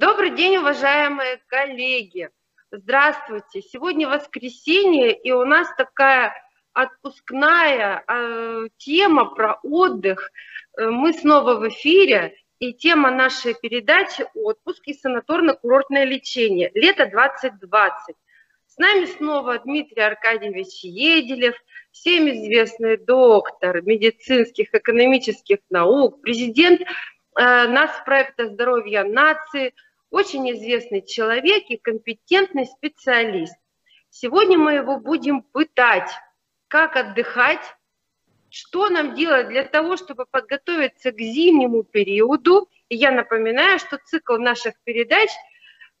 Добрый день, уважаемые коллеги. Здравствуйте. Сегодня воскресенье, и у нас такая отпускная э, тема про отдых. Э, мы снова в эфире, и тема нашей передачи – отпуск и санаторно-курортное лечение. Лето 2020. С нами снова Дмитрий Аркадьевич Еделев, всем известный доктор медицинских, экономических наук, президент э, нас проекта «Здоровье нации», очень известный человек и компетентный специалист. Сегодня мы его будем пытать, как отдыхать, что нам делать для того, чтобы подготовиться к зимнему периоду. И я напоминаю, что цикл наших передач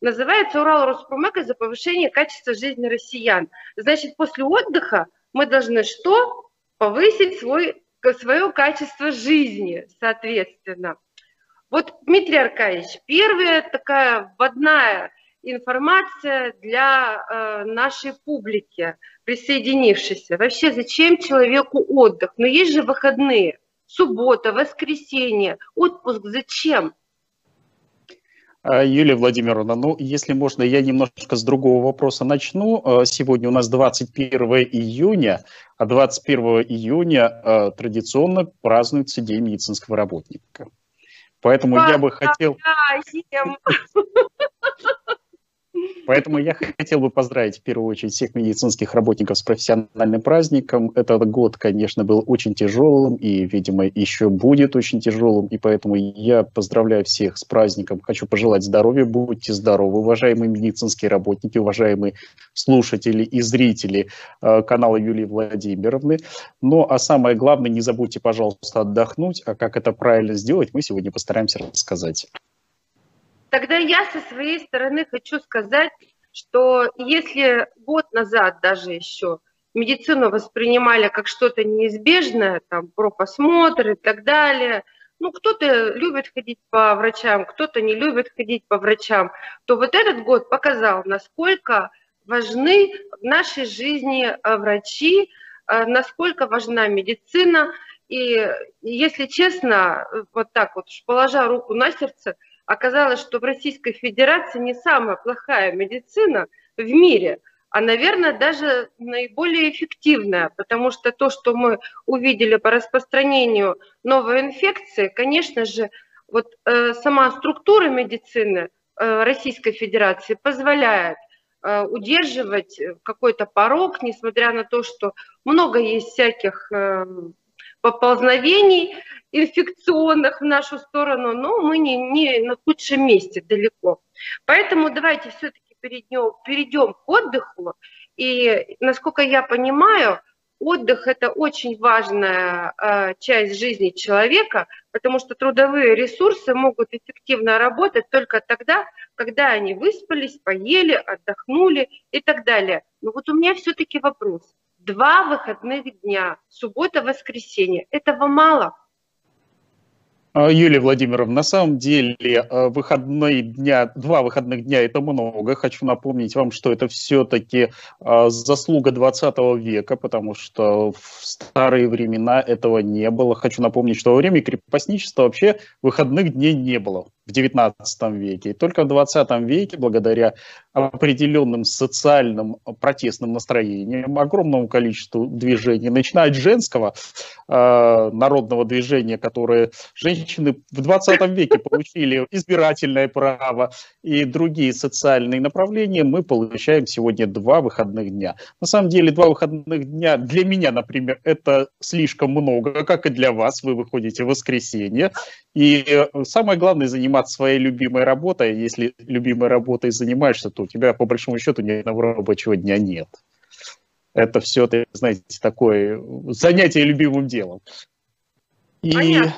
называется «Урал Роспромека за повышение качества жизни россиян». Значит, после отдыха мы должны что? Повысить свой, свое качество жизни, соответственно. Вот, Дмитрий Аркадьевич, первая такая вводная информация для э, нашей публики, присоединившейся. Вообще, зачем человеку отдых? Но есть же выходные, суббота, воскресенье, отпуск зачем? А, Юлия Владимировна, ну, если можно, я немножко с другого вопроса начну. А, сегодня у нас 21 июня, а 21 июня а, традиционно празднуется День медицинского работника. Поэтому я бы хотел... Поэтому я хотел бы поздравить в первую очередь всех медицинских работников с профессиональным праздником. Этот год, конечно, был очень тяжелым и, видимо, еще будет очень тяжелым. И поэтому я поздравляю всех с праздником. Хочу пожелать здоровья. Будьте здоровы, уважаемые медицинские работники, уважаемые слушатели и зрители э, канала Юлии Владимировны. Ну, а самое главное, не забудьте, пожалуйста, отдохнуть. А как это правильно сделать, мы сегодня постараемся рассказать. Тогда я со своей стороны хочу сказать, что если год назад даже еще медицину воспринимали как что-то неизбежное, там, про просмотр и так далее, ну, кто-то любит ходить по врачам, кто-то не любит ходить по врачам, то вот этот год показал, насколько важны в нашей жизни э, врачи, э, насколько важна медицина. И если честно, вот так вот, положа руку на сердце, оказалось, что в Российской Федерации не самая плохая медицина в мире, а, наверное, даже наиболее эффективная, потому что то, что мы увидели по распространению новой инфекции, конечно же, вот э, сама структура медицины э, Российской Федерации позволяет э, удерживать какой-то порог, несмотря на то, что много есть всяких э, поползновений инфекционных в нашу сторону, но мы не, не на худшем месте далеко. Поэтому давайте все-таки перейдем, перейдем к отдыху. И, насколько я понимаю, отдых – это очень важная э, часть жизни человека, потому что трудовые ресурсы могут эффективно работать только тогда, когда они выспались, поели, отдохнули и так далее. Но вот у меня все-таки вопрос – два выходных дня, суббота, воскресенье. Этого мало? А, Юлия Владимировна, на самом деле а, выходные дня, два выходных дня – это много. Хочу напомнить вам, что это все-таки а, заслуга 20 века, потому что в старые времена этого не было. Хочу напомнить, что во время крепостничества вообще выходных дней не было в XIX веке. И только в XX веке, благодаря определенным социальным протестным настроениям, огромному количеству движений, начиная от женского э, народного движения, которое женщины в 20 веке получили избирательное право и другие социальные направления, мы получаем сегодня два выходных дня. На самом деле два выходных дня для меня, например, это слишком много, как и для вас. Вы выходите в воскресенье. И э, самое главное заниматься своей любимой работой. Если любимой работой занимаешься, то у тебя по большому счету ни одного рабочего дня нет. Это все, знаете, такое занятие любимым делом. И Понятно.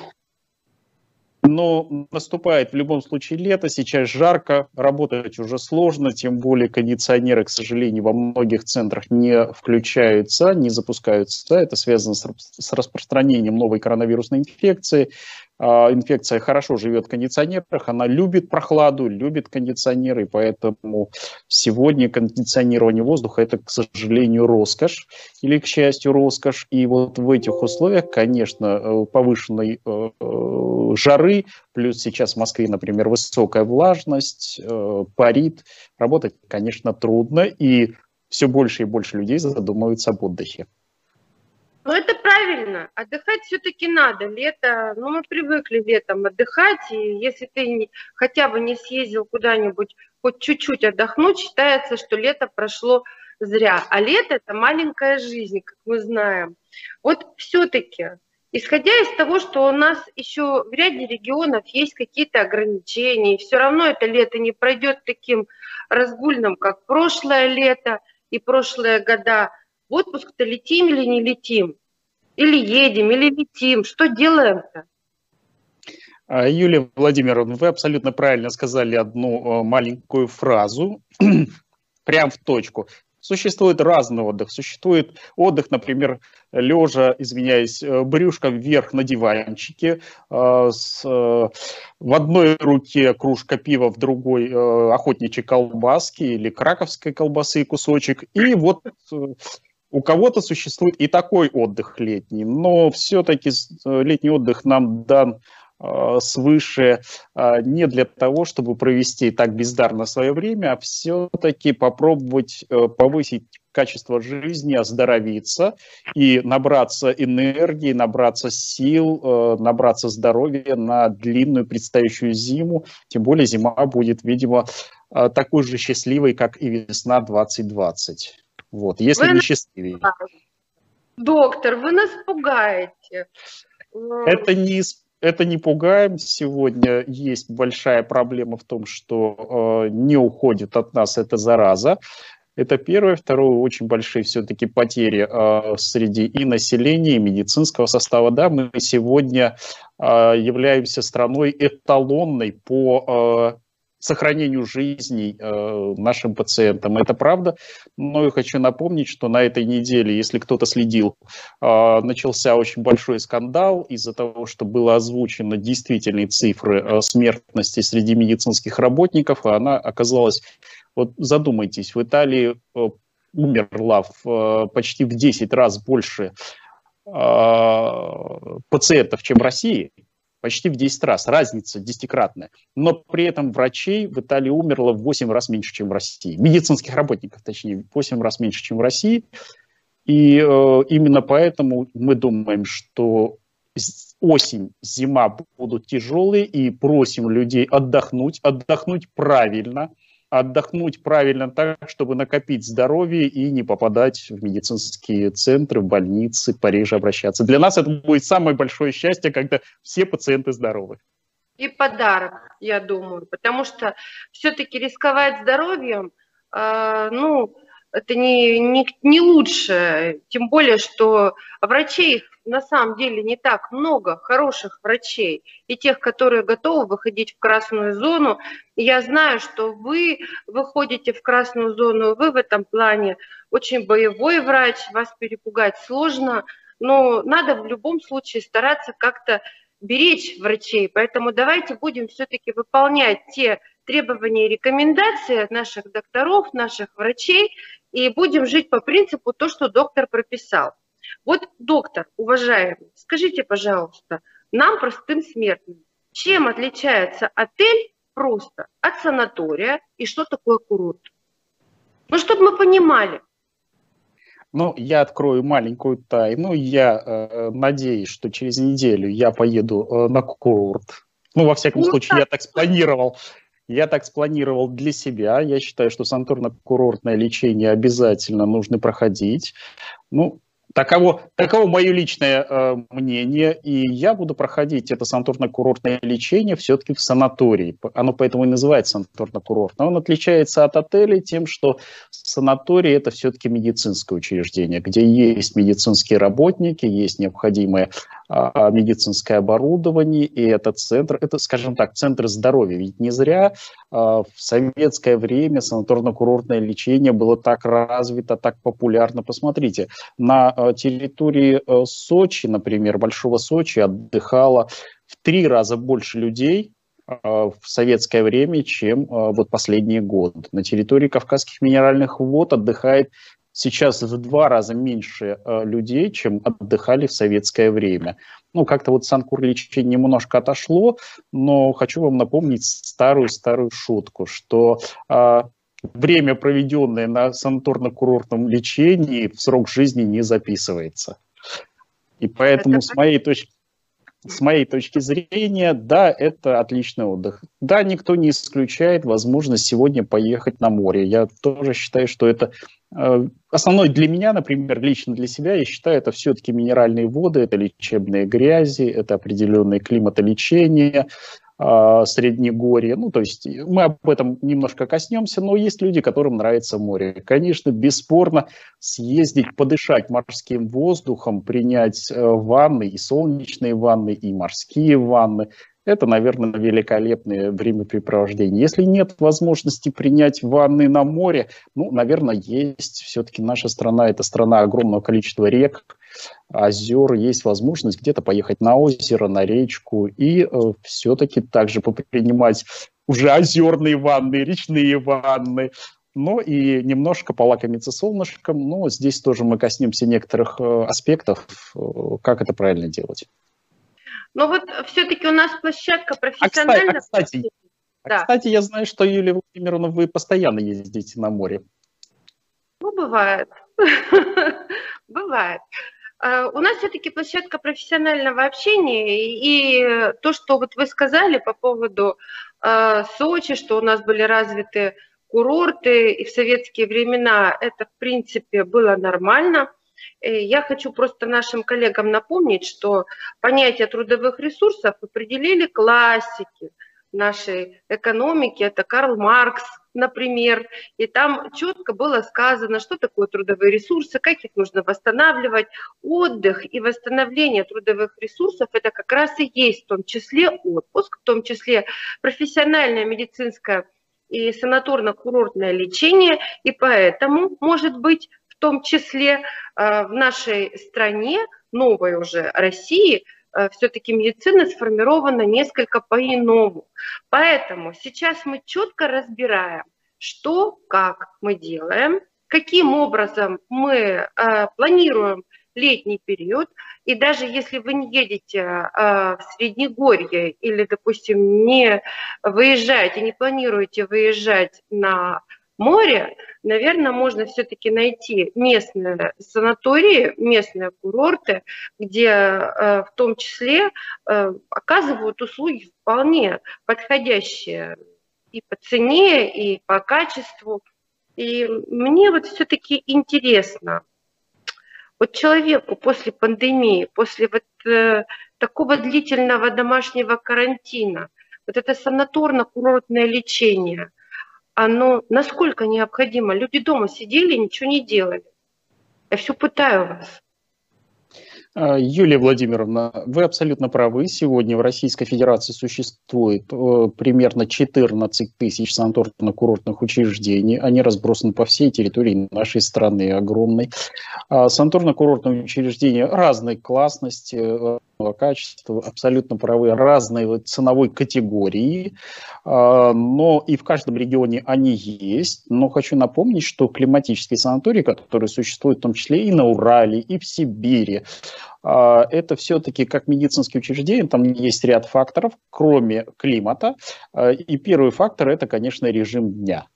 Но наступает в любом случае лето, сейчас жарко, работать уже сложно, тем более кондиционеры, к сожалению, во многих центрах не включаются, не запускаются. Это связано с, с распространением новой коронавирусной инфекции. А, инфекция хорошо живет в кондиционерах, она любит прохладу, любит кондиционеры, поэтому сегодня кондиционирование воздуха – это, к сожалению, роскошь или, к счастью, роскошь. И вот в этих условиях, конечно, э, повышенной э, э, жары, плюс сейчас в Москве, например, высокая влажность, парит, работать, конечно, трудно, и все больше и больше людей задумываются об отдыхе. Ну, это правильно. Отдыхать все-таки надо. Лето, ну, мы привыкли летом отдыхать, и если ты не, хотя бы не съездил куда-нибудь, хоть чуть-чуть отдохнуть, считается, что лето прошло зря. А лето – это маленькая жизнь, как мы знаем. Вот все-таки, исходя из того, что у нас еще в ряде регионов есть какие-то ограничения, все равно это лето не пройдет таким разгульным, как прошлое лето и прошлые года – в отпуск-то летим или не летим? Или едем, или летим? Что делаем-то? А, Юлия Владимировна, вы абсолютно правильно сказали одну э, маленькую фразу, прям в точку. Существует разный отдых. Существует отдых, например, лежа, извиняюсь, э, брюшком вверх на диванчике, э, с, в одной руке кружка пива, в другой охотничьи колбаски или краковской колбасы кусочек. И вот у кого-то существует и такой отдых летний, но все-таки э, летний отдых нам дан э, свыше э, не для того, чтобы провести так бездарно свое время, а все-таки попробовать повысить качество жизни, оздоровиться и набраться энергии, набраться сил, набраться здоровья на длинную предстоящую зиму. Тем более зима будет, видимо, такой же счастливой, как и весна 2020. Вот, если вы не счастливее. Доктор, вы нас пугаете. Это не, это не пугаем. Сегодня есть большая проблема в том, что э, не уходит от нас эта зараза. Это первое. Второе, очень большие все-таки потери э, среди и населения, и медицинского состава. Да, мы сегодня э, являемся страной эталонной по э, сохранению жизней э, нашим пациентам. Это правда. Но я хочу напомнить, что на этой неделе, если кто-то следил, э, начался очень большой скандал из-за того, что было озвучено действительные цифры э, смертности среди медицинских работников, а она оказалась, вот задумайтесь, в Италии умерла в, почти в 10 раз больше пациентов, чем в России почти в 10 раз, разница десятикратная. Но при этом врачей в Италии умерло в 8 раз меньше, чем в России. Медицинских работников, точнее, в 8 раз меньше, чем в России. И э, именно поэтому мы думаем, что осень, зима будут тяжелые, и просим людей отдохнуть, отдохнуть правильно – отдохнуть правильно так, чтобы накопить здоровье и не попадать в медицинские центры, в больницы, пореже обращаться. Для нас это будет самое большое счастье, когда все пациенты здоровы. И подарок, я думаю, потому что все-таки рисковать здоровьем, э, ну, это не, не, не лучше, тем более, что врачей на самом деле не так много хороших врачей и тех, которые готовы выходить в красную зону. Я знаю, что вы выходите в красную зону, вы в этом плане очень боевой врач, вас перепугать сложно, но надо в любом случае стараться как-то беречь врачей. Поэтому давайте будем все-таки выполнять те требования и рекомендации наших докторов, наших врачей, и будем жить по принципу то, что доктор прописал. Вот, доктор, уважаемый, скажите, пожалуйста, нам, простым смертным, чем отличается отель просто от санатория и что такое курорт? Ну, чтобы мы понимали. Ну, я открою маленькую тайну. Я э, надеюсь, что через неделю я поеду э, на курорт. Ну, во всяком ну, случае, так. я так спланировал. Я так спланировал для себя. Я считаю, что санаторно-курортное лечение обязательно нужно проходить. Ну, Таково, таково мое личное э, мнение, и я буду проходить это санаторно-курортное лечение все-таки в санатории. Оно поэтому и называется санаторно-курортное. Он отличается от отелей тем, что санаторий – это все-таки медицинское учреждение, где есть медицинские работники, есть необходимое а, медицинское оборудование, и это центр, это, скажем так, центр здоровья. Ведь не зря а, в советское время санаторно-курортное лечение было так развито, так популярно. Посмотрите, на а, территории Сочи, например, Большого Сочи отдыхало в три раза больше людей, в советское время, чем вот последние годы. На территории Кавказских минеральных вод отдыхает сейчас в два раза меньше э, людей, чем отдыхали в советское время. Ну, как-то вот санкур-лечение немножко отошло, но хочу вам напомнить старую-старую шутку, что э, время, проведенное на санаторно-курортном лечении, в срок жизни не записывается. И поэтому, с моей точки с моей точки зрения, да, это отличный отдых. Да, никто не исключает возможность сегодня поехать на море. Я тоже считаю, что это основной для меня, например, лично для себя, я считаю, это все-таки минеральные воды, это лечебные грязи, это определенное климатолечение, э, Среднегорье. Ну, то есть мы об этом немножко коснемся, но есть люди, которым нравится море. Конечно, бесспорно съездить, подышать морским воздухом, принять э, ванны, и солнечные ванны, и морские ванны – это, наверное, великолепное времяпрепровождение. Если нет возможности принять ванны на море, ну, наверное, есть. Все-таки наша страна – это страна огромного количества рек, озер, есть возможность где-то поехать на озеро, на речку и э, все-таки также принимать уже озерные ванны, речные ванны, но и немножко полакомиться солнышком. Но здесь тоже мы коснемся некоторых э, аспектов, э, как это правильно делать. Но вот все-таки у нас площадка профессиональная. А кстати, а кстати, да. а кстати, я знаю, что, Юлия Владимировна, вы постоянно ездите на море. Ну, бывает. Бывает. А, у нас все-таки площадка профессионального общения, и то, что вот вы сказали по поводу а, Сочи, что у нас были развиты курорты, и в советские времена это, в принципе, было нормально – я хочу просто нашим коллегам напомнить, что понятие трудовых ресурсов определили классики нашей экономики. Это Карл Маркс, например, и там четко было сказано, что такое трудовые ресурсы, как их нужно восстанавливать. Отдых и восстановление трудовых ресурсов – это как раз и есть в том числе отпуск, в том числе профессиональное медицинское и санаторно-курортное лечение, и поэтому, может быть, том числе э, в нашей стране, новой уже России, э, все-таки медицина сформирована несколько по-иному. Поэтому сейчас мы четко разбираем, что, как мы делаем, каким образом мы э, планируем летний период, и даже если вы не едете в Среднегорье или, допустим, не выезжаете, не планируете выезжать на море, наверное, можно все-таки найти местные санатории, местные курорты, где э, в том числе э, оказывают услуги вполне подходящие и по цене, и по качеству. И мне вот все-таки интересно, вот человеку после пандемии, после вот э, такого длительного домашнего карантина, вот это санаторно-курортное лечение – оно насколько необходимо. Люди дома сидели, ничего не делали. Я все пытаю вас. А, Юлия Владимировна, вы абсолютно правы. Сегодня в Российской Федерации существует э, примерно 14 тысяч санаторно-курортных учреждений. Они разбросаны по всей территории нашей страны огромной. А санаторно-курортные учреждения разной классности, э, качества, абсолютно правы, разной ценовой категории, а, но и в каждом регионе они есть. Но хочу напомнить, что климатические санатории, которые существуют в том числе и на Урале, и в Сибири, а, это все-таки как медицинские учреждения, там есть ряд факторов, кроме климата. А, и первый фактор – это, конечно, режим дня.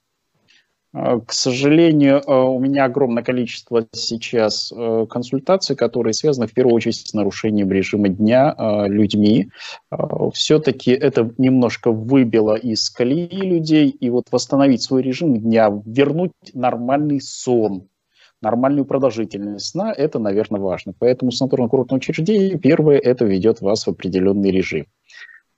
А, к сожалению, у меня огромное количество сейчас консультаций, которые связаны в первую очередь с нарушением режима дня людьми. Все-таки это немножко выбило из колеи людей, и вот восстановить свой режим дня, вернуть нормальный сон, нормальную продолжительность сна, это, наверное, важно. Поэтому санаторно-курортное учреждение, первое, это ведет вас в определенный режим.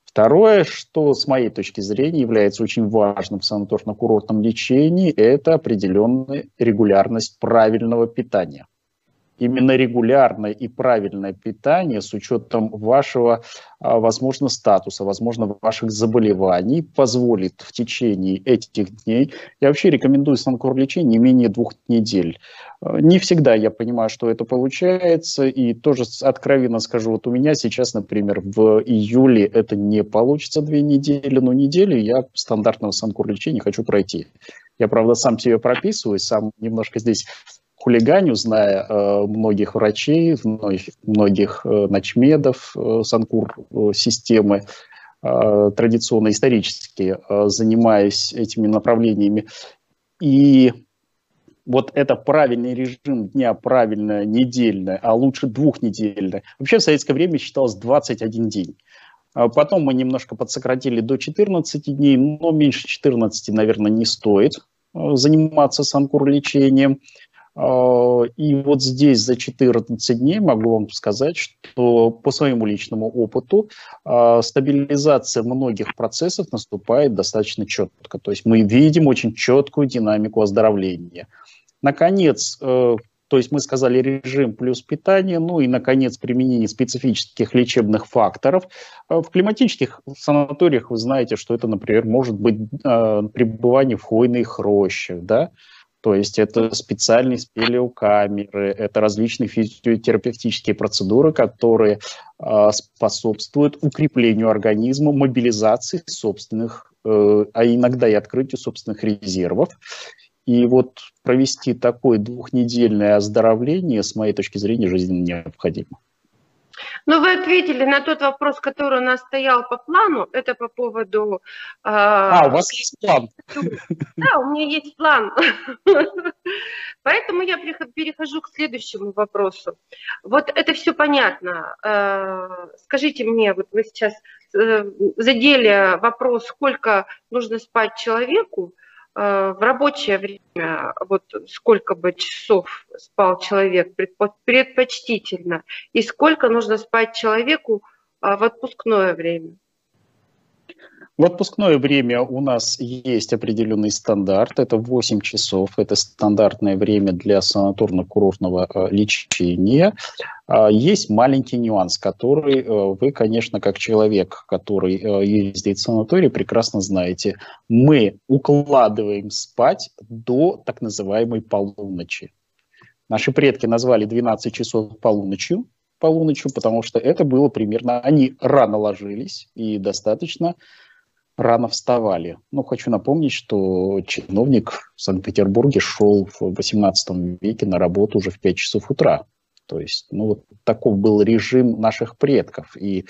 Второе, что с моей точки зрения является очень важным в санаторно-курортном лечении, это определенная регулярность правильного питания. Именно регулярное и правильное питание с учетом вашего, а, возможно, статуса, возможно, ваших заболеваний позволит в течение этих дней, я вообще рекомендую санкур лечение не менее двух недель. А, не всегда я понимаю, что это получается, и тоже откровенно скажу, вот у меня сейчас, например, в июле это не получится две недели, но неделю я стандартного санкур лечения хочу пройти. Я, правда, сам себе прописываю, сам немножко здесь хулиганю, зная э, многих врачей, многих, многих э, начмедов э, Санкур-системы, э, традиционно исторически э, занимаясь этими направлениями. И вот это правильный режим дня, правильное недельное, а лучше двухнедельное. Вообще в советское время считалось 21 день. А потом мы немножко подсократили до 14 дней, но меньше 14, наверное, не стоит э, заниматься санкур лечением. А, и вот здесь за 14 дней могу вам сказать, что по своему личному опыту а, стабилизация многих процессов наступает достаточно четко. То есть мы видим очень четкую динамику оздоровления. Наконец, э, то есть мы сказали режим плюс питание, ну и, наконец, применение специфических лечебных факторов. Э, в климатических санаториях вы знаете, что это, например, может быть э, пребывание в хвойных рощах, да, то есть это специальные спелеокамеры, это различные физиотерапевтические процедуры, которые э, способствуют укреплению организма, мобилизации собственных, э, а иногда и открытию собственных резервов. И вот провести такое двухнедельное оздоровление, с моей точки зрения, жизненно необходимо. Ну, вы ответили на тот вопрос, который у нас стоял по плану. Это по поводу... Э, а, у вас есть план? Да, у меня есть план. Поэтому я перехожу к следующему вопросу. Вот это все понятно. Э, скажите мне, вот вы сейчас э, задели вопрос, сколько нужно спать человеку, Э, в рабочее время, вот сколько бы часов спал человек предпочтительно, и сколько нужно спать человеку э, в отпускное время? В отпускное время у нас есть определенный стандарт, это 8 часов, это стандартное время для санаторно-курортного э, лечения. А, есть маленький нюанс, который э, вы, конечно, как человек, который э, ездит в санаторий, прекрасно знаете. Мы укладываем спать до так называемой полуночи. Наши предки назвали 12 часов полуночью, полуночью, потому что это было примерно, они рано ложились и достаточно рано вставали. Ну, хочу напомнить, что чиновник в Санкт-Петербурге шел в XVIII веке на работу уже в 5 часов утра. То есть, ну, вот таков был режим наших предков. И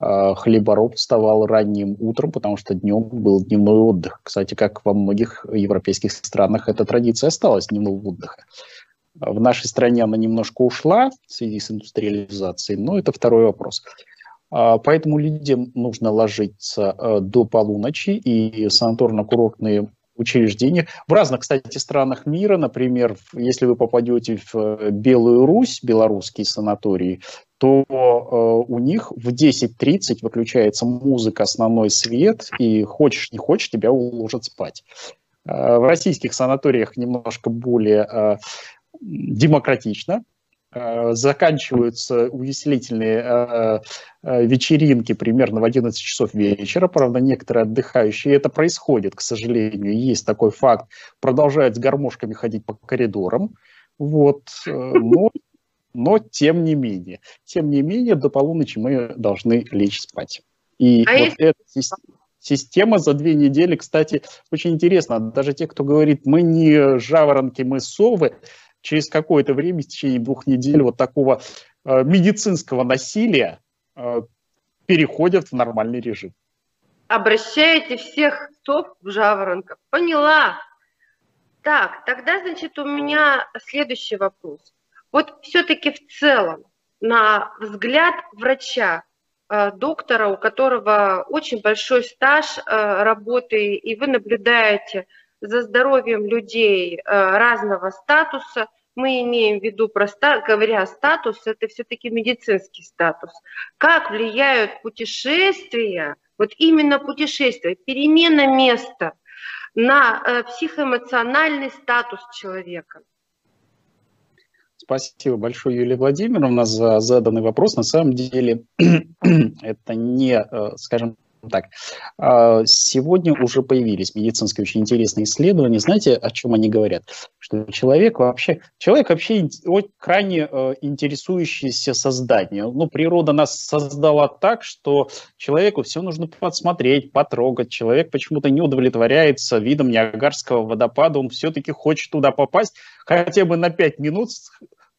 э, хлебороб вставал ранним утром, потому что днем был дневной отдых. Кстати, как во многих европейских странах эта традиция осталась, дневного отдыха. В нашей стране она немножко ушла в связи с индустриализацией, но это второй вопрос. Поэтому людям нужно ложиться э, до полуночи, и санаторно-курортные учреждениях. В разных, кстати, странах мира, например, если вы попадете в э, Белую Русь, белорусские санатории, то э, у них в 10.30 выключается музыка, основной свет, и хочешь не хочешь, тебя уложат спать. В российских санаториях немножко более демократично, заканчиваются увеселительные э, э, вечеринки примерно в 11 часов вечера. Правда, некоторые отдыхающие, это происходит, к сожалению, есть такой факт, продолжают с гармошками ходить по коридорам. Вот, но, но тем не менее, тем не менее, до полуночи мы должны лечь спать. И а вот если... эта система за две недели, кстати, очень интересно. Даже те, кто говорит, мы не жаворонки, мы совы, через какое-то время, в течение двух недель вот такого э, медицинского насилия э, переходят в нормальный режим. Обращаете всех сов в жаворонков. Поняла. Так, тогда, значит, у меня следующий вопрос. Вот все-таки в целом, на взгляд врача, э, доктора, у которого очень большой стаж работы, и вы наблюдаете за здоровьем людей разного статуса. Мы имеем в виду, просто говоря статус, это все-таки медицинский статус. Как влияют путешествия, вот именно путешествия, перемена места на э, психоэмоциональный статус человека? Спасибо большое, Юлия Владимировна, за заданный вопрос. На самом деле это не, э, скажем так, а, сегодня уже появились медицинские очень интересные исследования. Знаете, о чем они говорят? Что человек вообще, человек вообще крайне э, интересующийся созданием. Ну, природа нас создала так, что человеку все нужно подсмотреть, потрогать. Человек почему-то не удовлетворяется видом Ниагарского водопада, он все-таки хочет туда попасть хотя бы на 5 минут,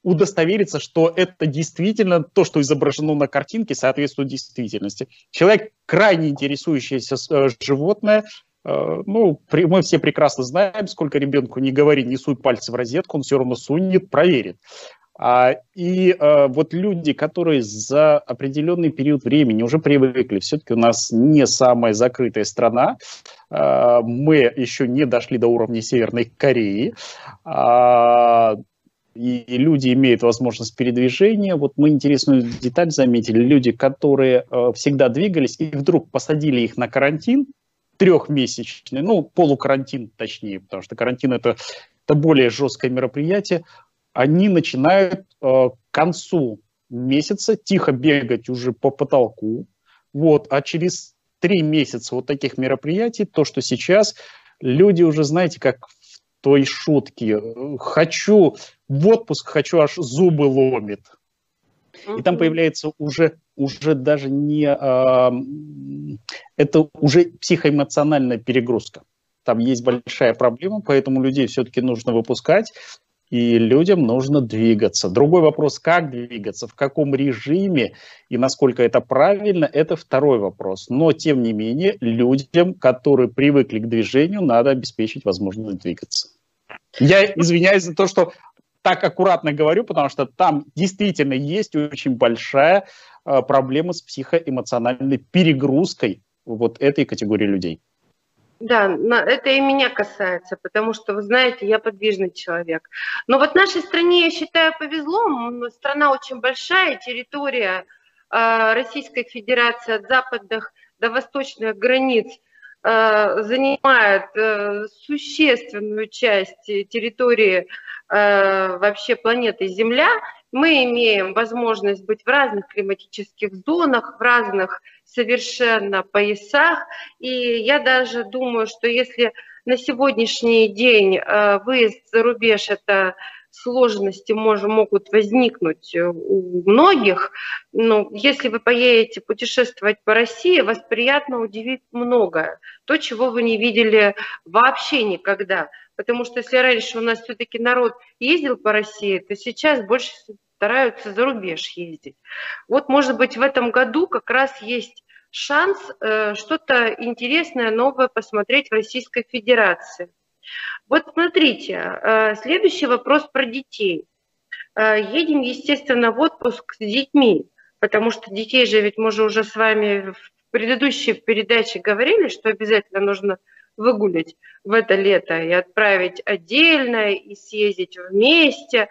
удостовериться, что это действительно то, что изображено на картинке, соответствует действительности. Человек, крайне интересующееся э, животное, э, ну, мы все прекрасно знаем, сколько ребенку не говори, не суй пальцы в розетку, он все равно сунет, проверит. А, и а, вот люди, которые за определенный период времени уже привыкли, все-таки у нас не самая закрытая страна, мы еще не дошли до уровня Северной Кореи, а, и люди имеют возможность передвижения. Вот мы интересную деталь заметили. Люди, которые э, всегда двигались, и вдруг посадили их на карантин, трехмесячный, ну, полукарантин точнее, потому что карантин это, это более жесткое мероприятие, они начинают э, к концу месяца тихо бегать уже по потолку, вот, а через три месяца вот таких мероприятий, то, что сейчас люди уже, знаете, как в той шутке, хочу в отпуск хочу, аж зубы ломит. И там появляется уже, уже даже не... А, это уже психоэмоциональная перегрузка. Там есть большая проблема, поэтому людей все-таки нужно выпускать, и людям нужно двигаться. Другой вопрос, как двигаться, в каком режиме и насколько это правильно, это второй вопрос. Но, тем не менее, людям, которые привыкли к движению, надо обеспечить возможность двигаться. Я извиняюсь за то, что так аккуратно говорю, потому что там действительно есть очень большая э, проблема с психоэмоциональной перегрузкой вот этой категории людей. Да, это и меня касается, потому что, вы знаете, я подвижный человек. Но вот нашей стране, я считаю, повезло. Страна очень большая, территория э, Российской Федерации от западных до восточных границ занимает существенную часть территории Э, вообще планеты Земля, мы имеем возможность быть в разных климатических зонах, в разных совершенно поясах. И я даже думаю, что если на сегодняшний день э, выезд за рубеж – это сложности может, могут возникнуть у многих, но если вы поедете путешествовать по России, вас приятно удивит многое. То, чего вы не видели вообще никогда – Потому что если раньше у нас все-таки народ ездил по России, то сейчас больше стараются за рубеж ездить. Вот, может быть, в этом году как раз есть шанс э, что-то интересное, новое посмотреть в Российской Федерации. Вот смотрите, э, следующий вопрос про детей. Э, едем, естественно, в отпуск с детьми, потому что детей же ведь мы же уже с вами в предыдущей передаче говорили, что обязательно нужно выгулять в это лето и отправить отдельно, и съездить вместе.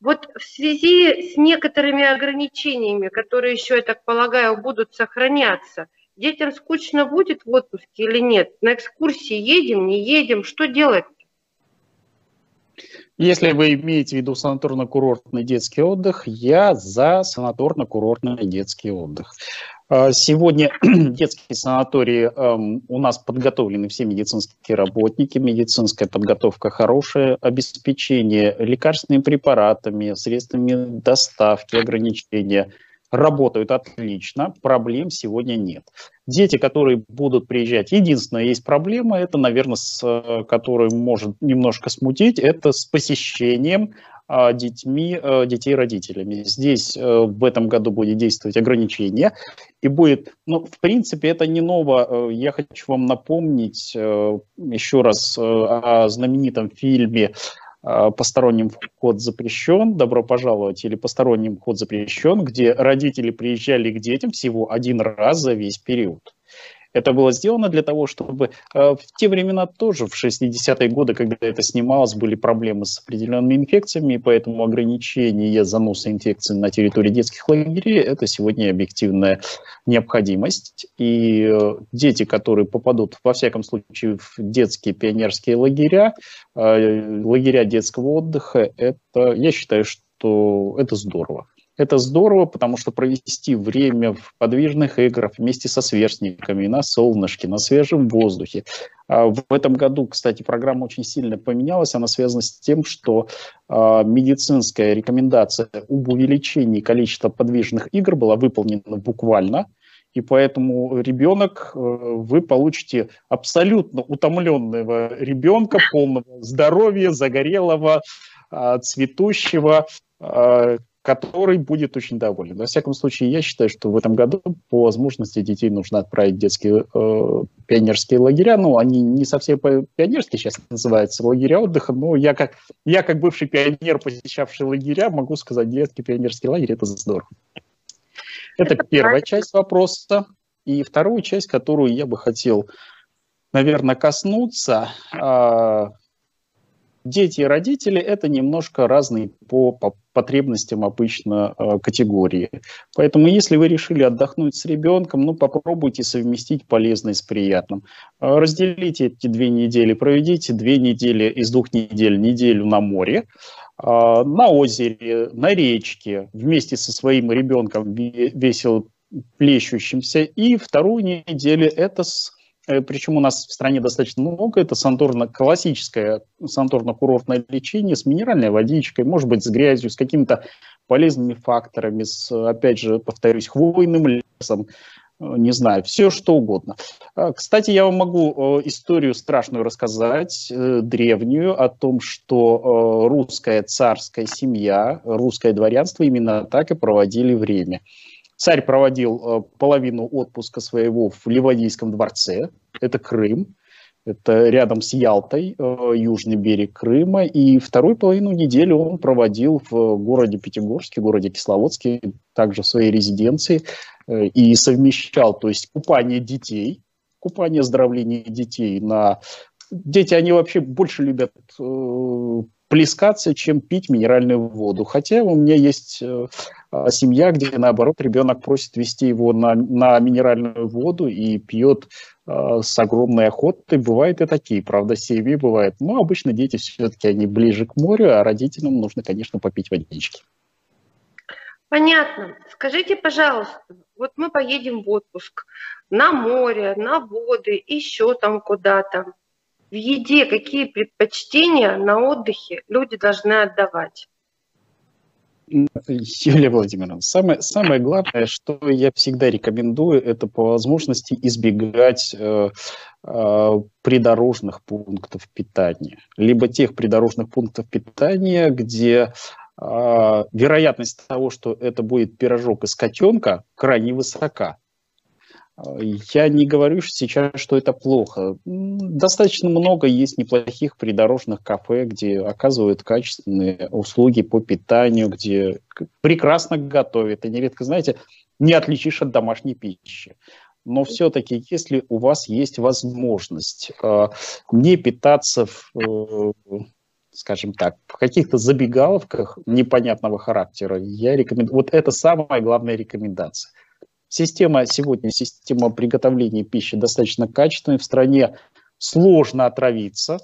Вот в связи с некоторыми ограничениями, которые еще, я так полагаю, будут сохраняться, детям скучно будет в отпуске или нет? На экскурсии едем, не едем, что делать? Если вы имеете в виду санаторно-курортный детский отдых, я за санаторно-курортный детский отдых. А, сегодня детские санатории эм, у нас подготовлены все медицинские работники, медицинская подготовка хорошая, обеспечение лекарственными препаратами, средствами доставки, ограничения работают отлично, проблем сегодня нет. Дети, которые будут приезжать, единственная есть проблема, это, наверное, с которой может немножко смутить, это с посещением а, детьми, э, детей родителями. Здесь э, в этом году будет действовать ограничение. И будет, ну, в принципе, это не ново. Э, я хочу вам напомнить еще раз о знаменитом фильме «Посторонним вход запрещен», «Добро пожаловать» или «Посторонним вход запрещен», где родители приезжали к детям всего один раз за весь период. Это было сделано для того, чтобы э, в те времена тоже, в 60-е годы, когда это снималось, были проблемы с определенными инфекциями, поэтому ограничение заноса инфекции на территории детских лагерей – это сегодня объективная необходимость. И э, дети, которые попадут, во всяком случае, в детские пионерские лагеря, э, лагеря детского отдыха, это, я считаю, что это здорово. Это здорово, потому что провести время в подвижных играх вместе со сверстниками, на солнышке, на свежем воздухе. А в этом году, кстати, программа очень сильно поменялась. Она связана с тем, что а, медицинская рекомендация об увеличении количества подвижных игр была выполнена буквально. И поэтому ребенок, э, вы получите абсолютно утомленного ребенка, полного здоровья, загорелого, а, цветущего, который будет очень доволен. Во всяком случае, я считаю, что в этом году по возможности детей нужно отправить в детские э, пионерские лагеря. Ну, они не совсем пионерские сейчас называются, лагеря отдыха, но я как, я как бывший пионер, посещавший лагеря, могу сказать, детский пионерский лагерь – это здорово. Это, это первая правильно. часть вопроса. И вторую часть, которую я бы хотел, наверное, коснуться э, – дети и родители – это немножко разные по, по потребностям обычно э, категории. Поэтому если вы решили отдохнуть с ребенком, ну попробуйте совместить полезное с приятным. Э, разделите эти две недели, проведите две недели из двух недель, неделю на море, э, на озере, на речке, вместе со своим ребенком весело плещущимся. И вторую неделю это с причем у нас в стране достаточно много, это санторно, классическое санторно-курортное лечение с минеральной водичкой, может быть, с грязью, с какими-то полезными факторами, с, опять же, повторюсь, хвойным лесом, э, не знаю, все что угодно. А, кстати, я вам могу э, историю страшную рассказать, древнюю, о том, что русская царская семья, русское дворянство именно так и проводили время. Царь проводил э, половину отпуска своего в Ливадийском дворце, это Крым, это рядом с Ялтой, э, южный берег Крыма, и вторую половину недели он проводил в городе Пятигорске, городе Кисловодске, также в своей резиденции, э, и совмещал, то есть купание детей, купание оздоровления детей на... Дети, они вообще больше любят плескаться, чем пить минеральную воду. Хотя у меня есть э, семья, где, наоборот, ребенок просит вести его на, на минеральную воду и пьет э, с огромной охотой. Бывают и такие, правда, семьи бывают. Но обычно дети все-таки, они ближе к морю, а родителям нужно, конечно, попить водички. Понятно. Скажите, пожалуйста, вот мы поедем в отпуск на море, на воды, еще там куда-то в еде какие предпочтения на отдыхе люди должны отдавать? Юлия Владимировна, самое, самое главное, что я всегда рекомендую, это по возможности избегать э, э, придорожных пунктов питания. Либо тех придорожных пунктов питания, где э, вероятность того, что это будет пирожок из котенка, крайне высока. Я не говорю сейчас, что это плохо. Достаточно много есть неплохих придорожных кафе, где оказывают качественные услуги по питанию, где прекрасно готовят. И нередко, знаете, не отличишь от домашней пищи. Но все-таки, если у вас есть возможность э, не питаться в, э, скажем так, в каких-то забегаловках непонятного характера, я рекомендую. Вот это самая главная рекомендация. Система сегодня, система приготовления пищи достаточно качественная. В стране сложно отравиться.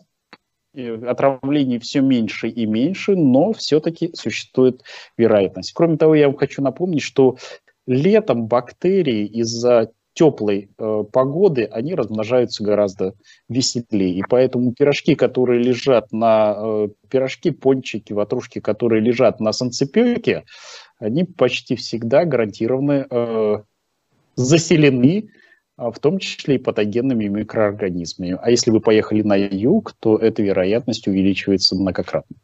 Отравлений все меньше и меньше, но все-таки существует вероятность. Кроме того, я вам хочу напомнить, что летом бактерии из-за теплой э, погоды, они размножаются гораздо веселее. И поэтому пирожки, которые лежат на... Э, пирожки, пончики, ватрушки, которые лежат на санцепёке, они почти всегда гарантированы э, заселены а, в том числе и патогенными микроорганизмами. А если вы поехали на юг, то эта вероятность увеличивается многократно.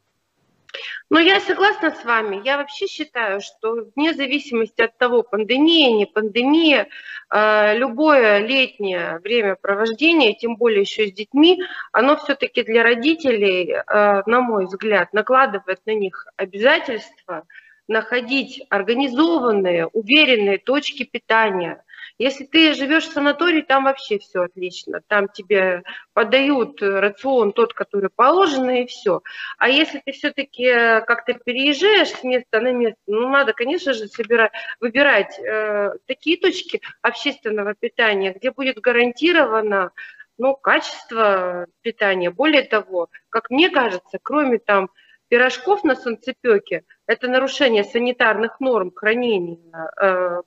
Ну, я согласна с вами. Я вообще считаю, что вне зависимости от того, пандемия, не пандемия, а, любое летнее времяпровождение, тем более еще с детьми, оно все-таки для родителей, а, на мой взгляд, накладывает на них обязательства – находить организованные, уверенные точки питания. Если ты живешь в санатории, там вообще все отлично. Там тебе подают рацион тот, который положено, и все. А если ты все-таки как-то переезжаешь с места на место, ну, надо, конечно же, собирать, выбирать э, такие точки общественного питания, где будет гарантировано ну, качество питания. Более того, как мне кажется, кроме там пирожков на солнцепеке, это нарушение санитарных норм хранения, э,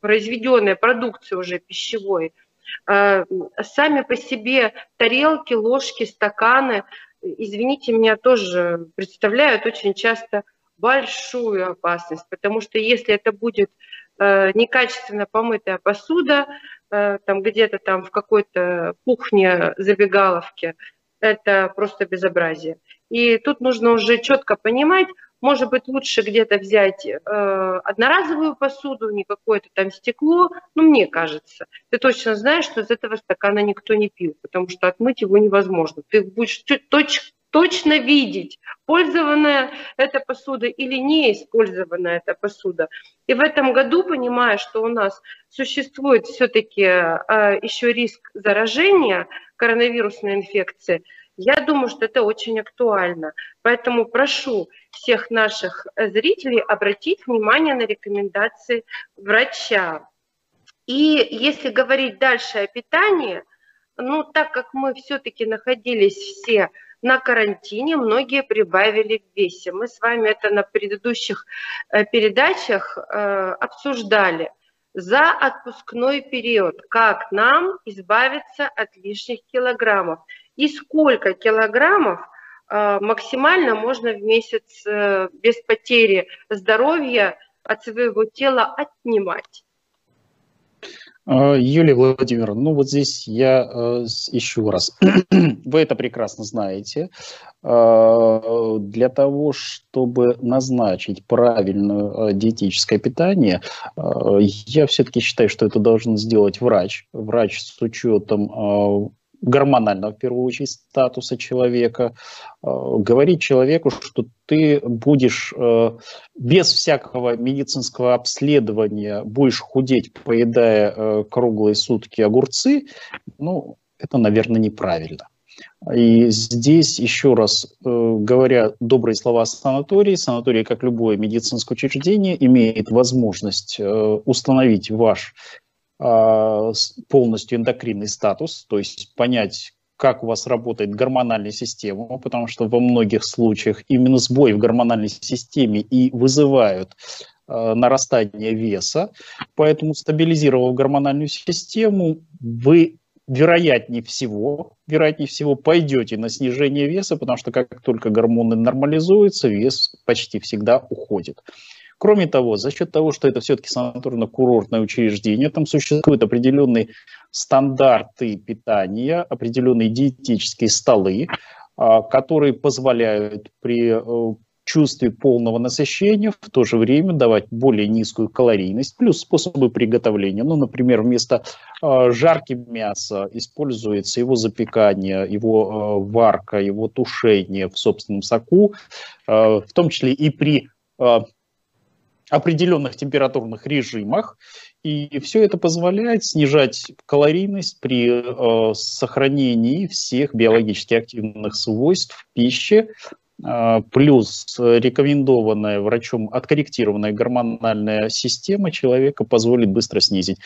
произведенной продукции уже пищевой, э, сами по себе тарелки, ложки, стаканы, извините меня, тоже представляют очень часто большую опасность, потому что если это будет э, некачественно помытая посуда, там где-то там в какой-то кухне забегаловке, это просто безобразие. И тут нужно уже четко понимать, может быть, лучше где-то взять э, одноразовую посуду, не какое-то там стекло, ну, мне кажется. Ты точно знаешь, что из этого стакана никто не пил, потому что отмыть его невозможно. Ты будешь точ точно видеть, пользованная эта посуда или не использованная эта посуда. И в этом году, понимая, что у нас существует все-таки э, еще риск заражения коронавирусной инфекцией, я думаю, что это очень актуально. Поэтому прошу всех наших э, зрителей обратить внимание на рекомендации врача. И если говорить дальше о питании, ну, так как мы все-таки находились все на карантине, многие прибавили в весе. Мы с вами это на предыдущих э, передачах э, обсуждали. За отпускной период, как нам избавиться от лишних килограммов и сколько килограммов максимально можно в месяц э, без потери здоровья от своего тела отнимать. А, Юлия Владимировна, ну вот здесь я э, еще раз, вы это прекрасно знаете, э, для того, чтобы назначить правильное э, диетическое питание, я все-таки считаю, что это должен сделать врач, врач с учетом гормонального, в первую очередь, статуса человека, э, говорить человеку, что ты будешь э, без всякого медицинского обследования будешь худеть, поедая э, круглые сутки огурцы, ну, это, наверное, неправильно. И здесь еще раз говоря добрые слова санатории, санаторий, как любое медицинское учреждение, имеет возможность установить ваш полностью эндокринный статус, то есть понять, как у вас работает гормональная система, потому что во многих случаях именно сбой в гормональной системе и вызывают э, нарастание веса. Поэтому, стабилизировав гормональную систему, вы вероятнее всего, вероятнее всего пойдете на снижение веса, потому что как только гормоны нормализуются, вес почти всегда уходит. Кроме того, за счет того, что это все-таки санаторно-курортное учреждение, там существуют определенные стандарты питания, определенные диетические столы, а, которые позволяют при э, чувстве полного насыщения в то же время давать более низкую калорийность, плюс способы приготовления. Ну, например, вместо э, жарки мяса используется его запекание, его э, варка, его тушение в собственном соку, э, в том числе и при определенных температурных режимах. И все это позволяет снижать калорийность при э, сохранении всех биологически активных свойств пищи, э, плюс рекомендованная врачом откорректированная гормональная система человека позволит быстро снизить.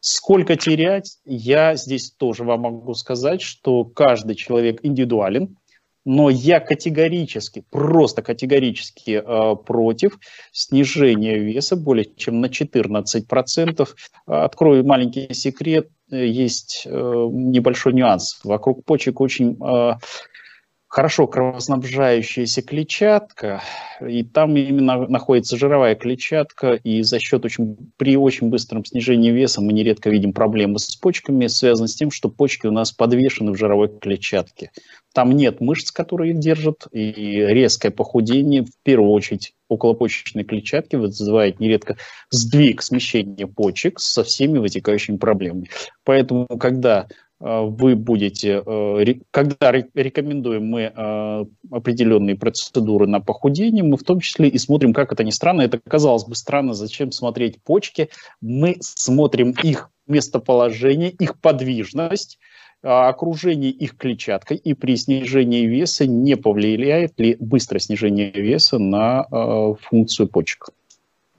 Сколько терять, я здесь тоже вам могу сказать, что каждый человек индивидуален, но я категорически, просто категорически э, против снижения веса более чем на 14%. Открою маленький секрет, есть э, небольшой нюанс. Вокруг почек очень э, хорошо кровоснабжающаяся клетчатка, и там именно находится жировая клетчатка, и за счет очень, при очень быстром снижении веса мы нередко видим проблемы с почками, связанные с тем, что почки у нас подвешены в жировой клетчатке. Там нет мышц, которые их держат, и резкое похудение, в первую очередь, околопочечной клетчатки вызывает нередко сдвиг, смещение почек со всеми вытекающими проблемами. Поэтому, когда вы будете, э, когда рекомендуем мы э, определенные процедуры на похудение, мы в том числе и смотрим, как это ни странно, это казалось бы странно, зачем смотреть почки, мы смотрим их местоположение, их подвижность, окружение их клетчаткой и при снижении веса не повлияет ли быстрое снижение веса на функцию почек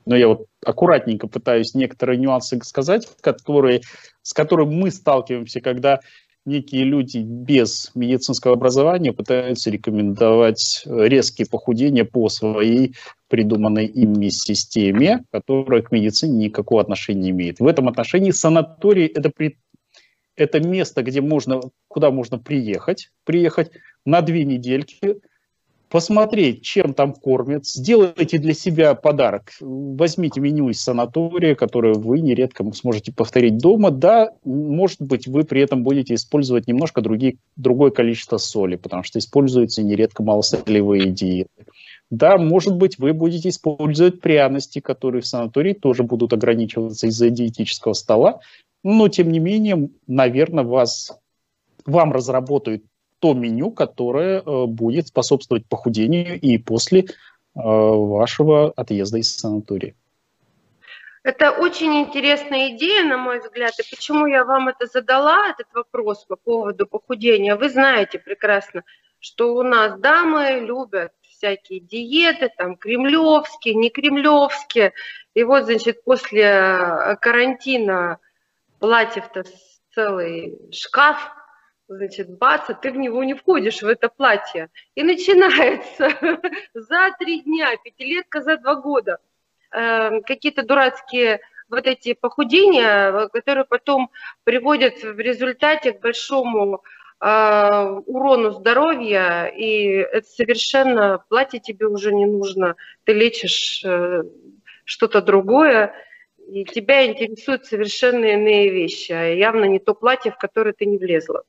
но я вот аккуратненько пытаюсь некоторые нюансы сказать, которые, с которыми мы сталкиваемся, когда некие люди без медицинского образования пытаются рекомендовать резкие похудения по своей придуманной ими системе, которая к медицине никакого отношения не имеет. В этом отношении санаторий это, при... это место, где можно, куда можно приехать, приехать на две недельки, посмотреть, чем там кормят, сделайте для себя подарок. Возьмите меню из санатория, которое вы нередко сможете повторить дома. Да, может быть, вы при этом будете использовать немножко другие, другое количество соли, потому что используются нередко малосолевые диеты. Да, может быть, вы будете использовать пряности, которые в санатории тоже будут ограничиваться из-за диетического стола, но, тем не менее, наверное, вас, вам разработают то меню, которое э, будет способствовать похудению и после э, вашего отъезда из санатория. Это очень интересная идея, на мой взгляд. И почему я вам это задала, этот вопрос по поводу похудения? Вы знаете прекрасно, что у нас дамы любят всякие диеты, там, кремлевские, не кремлевские. И вот, значит, после э, карантина платьев-то целый шкаф, значит, бац, а ты в него не входишь, в это платье. И начинается за три дня, пятилетка за два года. Э, какие-то дурацкие вот эти похудения, которые потом приводят в результате к большому э, урону здоровья, и это совершенно платье тебе уже не нужно, ты лечишь э, что-то другое, и тебя интересуют совершенно иные вещи, а явно не то платье, в которое ты не влезла.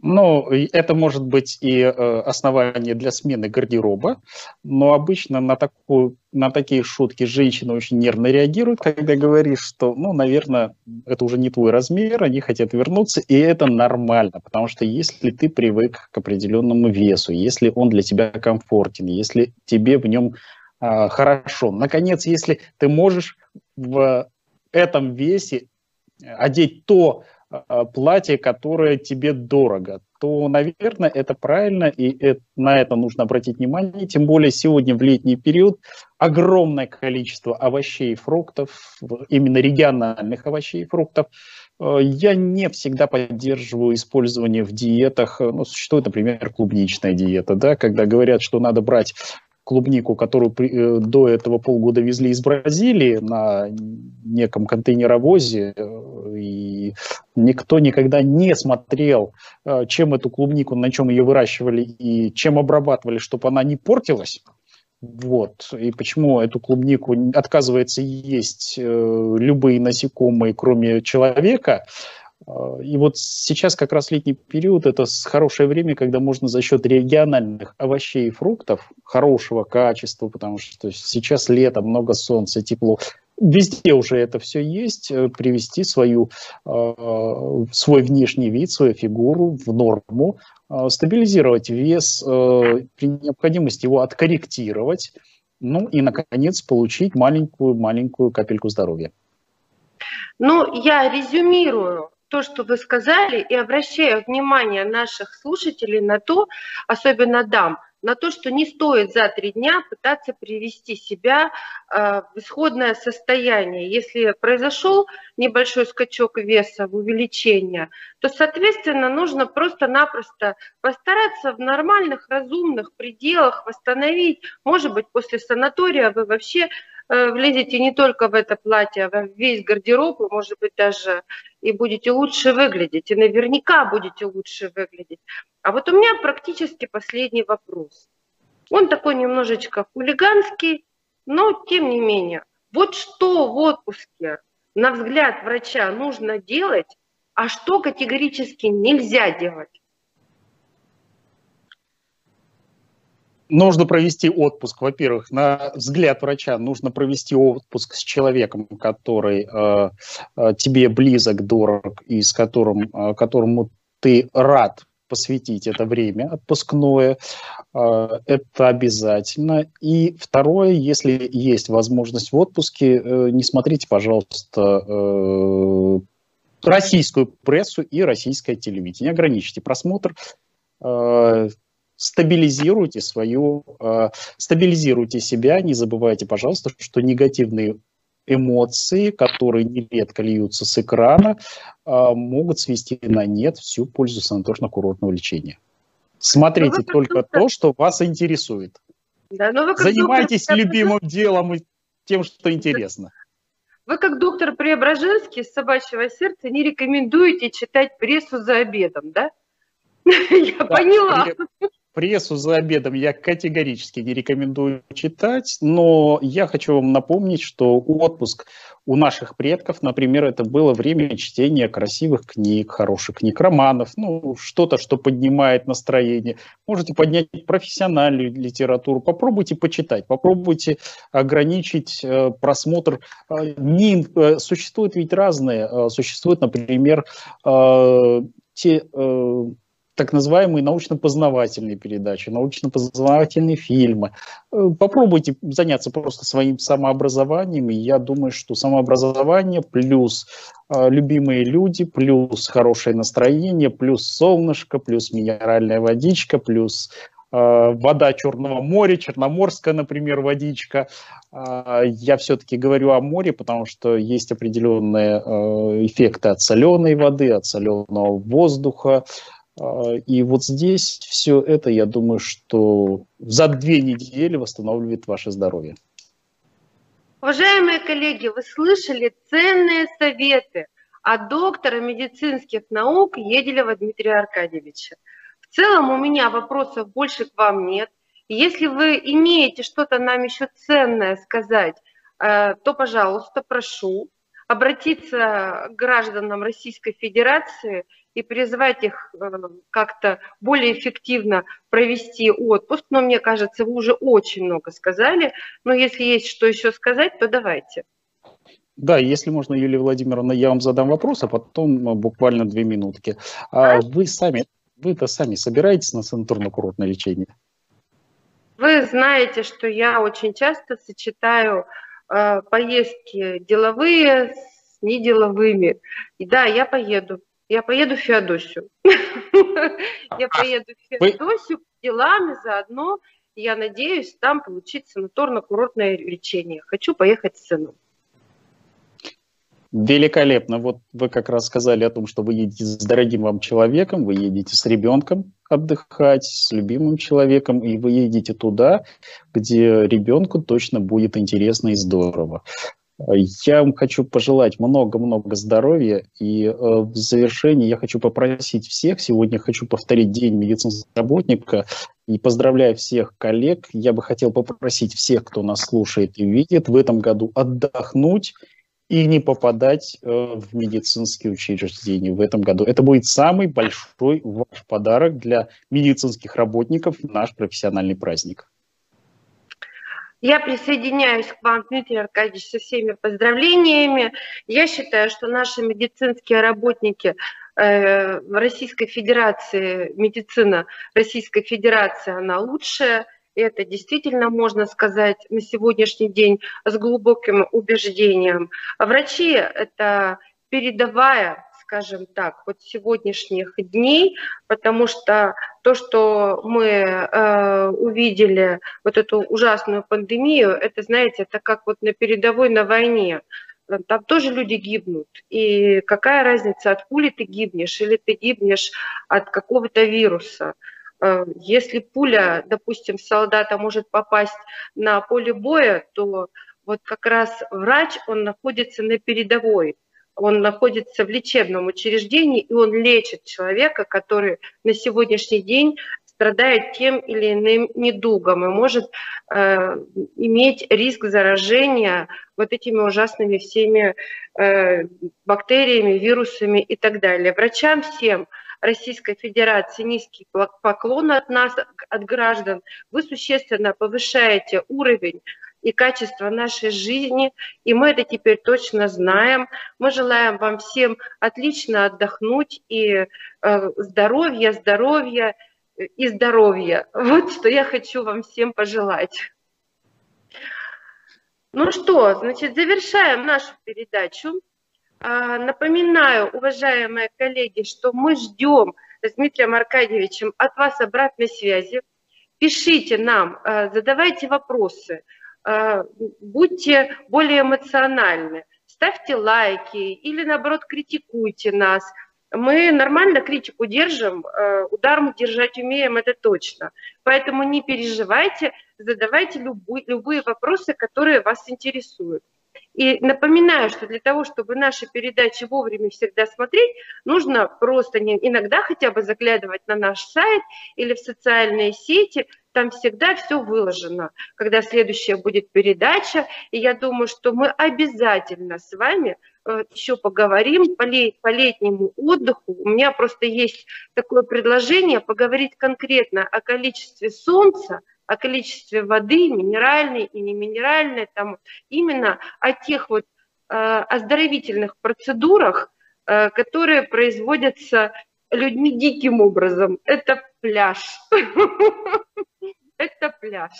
Ну, это может быть и э, основание для смены гардероба, но обычно на, такую, на такие шутки женщины очень нервно реагируют, когда говоришь, что, ну, наверное, это уже не твой размер, они хотят вернуться, и это нормально, потому что если ты привык к определенному весу, если он для тебя комфортен, если тебе в нем э, хорошо, наконец, если ты можешь в этом весе одеть то, а, платье, которое тебе дорого, то, наверное, это правильно, и это, на это нужно обратить внимание. Тем более сегодня в летний период огромное количество овощей и фруктов, именно региональных овощей и фруктов. Э, я не всегда поддерживаю использование в диетах. Ну, существует, например, клубничная диета, да, когда говорят, что надо брать клубнику, которую при, э, до этого полгода везли из Бразилии на неком контейнеровозе, э, и никто никогда не смотрел, э, чем эту клубнику, на чем ее выращивали и чем обрабатывали, чтобы она не портилась. Вот. И почему эту клубнику отказывается есть любые насекомые, кроме человека – и вот сейчас как раз летний период – это хорошее время, когда можно за счет региональных овощей и фруктов хорошего качества, потому что сейчас лето, много солнца, тепло, везде уже это все есть, э, привести свою, э, свой внешний вид, свою фигуру в норму, э, стабилизировать вес, при необходимости его откорректировать, ну и, наконец, получить маленькую-маленькую капельку здоровья. Ну, я резюмирую то, что вы сказали, и обращаю внимание наших слушателей на то, особенно дам, на то, что не стоит за три дня пытаться привести себя э, в исходное состояние. Если произошел небольшой скачок веса, в увеличение, то, соответственно, нужно просто-напросто постараться в нормальных, разумных пределах восстановить. Может быть, после санатория вы вообще Э, влезете не только в это платье, а в весь гардероб, может быть, даже и будете лучше выглядеть, и наверняка будете лучше выглядеть. А вот у меня практически последний вопрос. Он такой немножечко хулиганский, но тем не менее. Вот что в отпуске, на взгляд врача, нужно делать, а что категорически нельзя делать? Нужно провести отпуск. Во-первых, на взгляд врача нужно провести отпуск с человеком, который э, э, тебе близок, дорог и с которым, э, которому ты рад посвятить это время отпускное. Э, это обязательно. И второе, если есть возможность в отпуске, э, не смотрите, пожалуйста, э, российскую прессу и российское телевидение. Ограничьте просмотр стабилизируйте свою, э, стабилизируйте себя, не забывайте, пожалуйста, что негативные эмоции, которые нередко льются с экрана, а, могут свести на нет всю пользу санаторно-курортного лечения. Смотрите ну, только то, что вас интересует. Да, но вы Занимайтесь доктор... любимым делом и тем, что интересно. Вы как доктор Преображенский с собачьего сердца не рекомендуете читать прессу за обедом, да? Я поняла прессу за обедом я категорически не рекомендую читать, но я хочу вам напомнить, что отпуск у наших предков, например, это было время чтения красивых книг, хороших книг, романов, ну, что-то, что поднимает настроение. Можете поднять профессиональную литературу, попробуйте почитать, попробуйте ограничить э, просмотр. Э, не, э, существуют ведь разные, э, существуют, например, э, те... Так называемые научно-познавательные передачи, научно-познавательные фильмы. Э, попробуйте заняться просто своим самообразованием, и я думаю, что самообразование плюс э, любимые люди, плюс хорошее настроение, плюс солнышко, плюс минеральная водичка, плюс э, вода Черного моря, Черноморская, например, водичка. Я все-таки говорю о море, потому что есть определенные эффекты от соленой воды, от соленого воздуха, и вот здесь все это, я думаю, что за две недели восстанавливает ваше здоровье. Уважаемые коллеги, вы слышали ценные советы от доктора медицинских наук Еделева Дмитрия Аркадьевича. В целом у меня вопросов больше к вам нет. Если вы имеете что-то нам еще ценное сказать, э, то, пожалуйста, прошу обратиться к гражданам Российской Федерации и призвать их э, как-то более эффективно провести отпуск. Но мне кажется, вы уже очень много сказали. Но если есть что еще сказать, то давайте. Да, если можно, Юлия Владимировна, я вам задам вопрос, а потом э, буквально две минутки. А вы сами, вы-то сами собираетесь на санаторно-курортное лечение? Вы знаете, что я очень часто сочетаю э, поездки деловые с неделовыми. И да, я поеду. Я поеду в Феодосию. Я поеду в Феодосию делами заодно. Я надеюсь там получить санаторно-курортное лечение. Хочу поехать с сыном. Великолепно. Вот вы как раз сказали о том, что вы едете с дорогим вам человеком, вы едете с ребенком отдыхать, с любимым человеком, и вы едете туда, где ребенку точно будет интересно и здорово. Я вам хочу пожелать много-много здоровья. И э, в завершении я хочу попросить всех, сегодня хочу повторить День медицинского работника, и поздравляю всех коллег. Я бы хотел попросить всех, кто нас слушает и видит, в этом году отдохнуть и не попадать э, в медицинские учреждения в этом году. Это будет самый большой ваш подарок для медицинских работников наш профессиональный праздник. Я присоединяюсь к вам, Дмитрий Аркадьевич, со всеми поздравлениями. Я считаю, что наши медицинские работники э, Российской Федерации, медицина Российской Федерации, она лучшая. Это действительно можно сказать на сегодняшний день с глубоким убеждением. Врачи – это передовая скажем так, вот сегодняшних дней, потому что то, что мы э, увидели, вот эту ужасную пандемию, это, знаете, это как вот на передовой на войне. Там тоже люди гибнут. И какая разница, от пули ты гибнешь или ты гибнешь от какого-то вируса. Э, если пуля, допустим, солдата может попасть на поле боя, то вот как раз врач, он находится на передовой он находится в лечебном учреждении, и он лечит человека, который на сегодняшний день страдает тем или иным недугом и может э, иметь риск заражения вот этими ужасными всеми э, бактериями, вирусами и так далее. Врачам всем Российской Федерации низкий поклон от нас, от граждан. Вы существенно повышаете уровень и качество нашей жизни, и мы это теперь точно знаем. Мы желаем вам всем отлично отдохнуть и э, здоровья, здоровья и здоровья. Вот что я хочу вам всем пожелать. Ну что, значит, завершаем нашу передачу. А, напоминаю, уважаемые коллеги, что мы ждем с Дмитрием Аркадьевичем от вас обратной связи. Пишите нам, э, задавайте вопросы. Э, будьте более эмоциональны, ставьте лайки или, наоборот, критикуйте нас. Мы нормально критику держим, э, удар мы держать умеем, это точно. Поэтому не переживайте, задавайте любые, любые вопросы, которые вас интересуют. И напоминаю, что для того, чтобы наши передачи вовремя всегда смотреть, нужно просто не, иногда хотя бы заглядывать на наш сайт или в социальные сети, там всегда все выложено, когда следующая будет передача. И я думаю, что мы обязательно с вами э, еще поговорим по, по летнему отдыху. У меня просто есть такое предложение поговорить конкретно о количестве солнца, о количестве воды, минеральной и неминеральной, там, именно о тех вот э, оздоровительных процедурах, э, которые производятся людьми диким образом. Это пляж. Это пляж.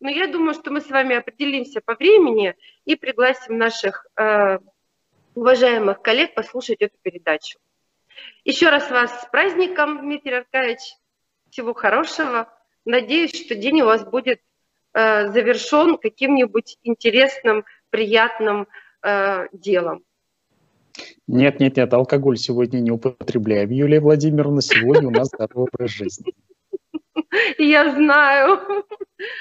Но я думаю, что мы с вами определимся по времени и пригласим наших э, уважаемых коллег послушать эту передачу. Еще раз вас с праздником, Дмитрий Аркадьевич. Всего хорошего. Надеюсь, что день у вас будет э, завершен каким-нибудь интересным, приятным э, делом. Нет, нет, нет, алкоголь сегодня не употребляем. Юлия Владимировна, сегодня у нас здоровый образ жизни. Я знаю.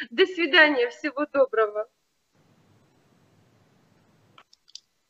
До свидания, всего доброго.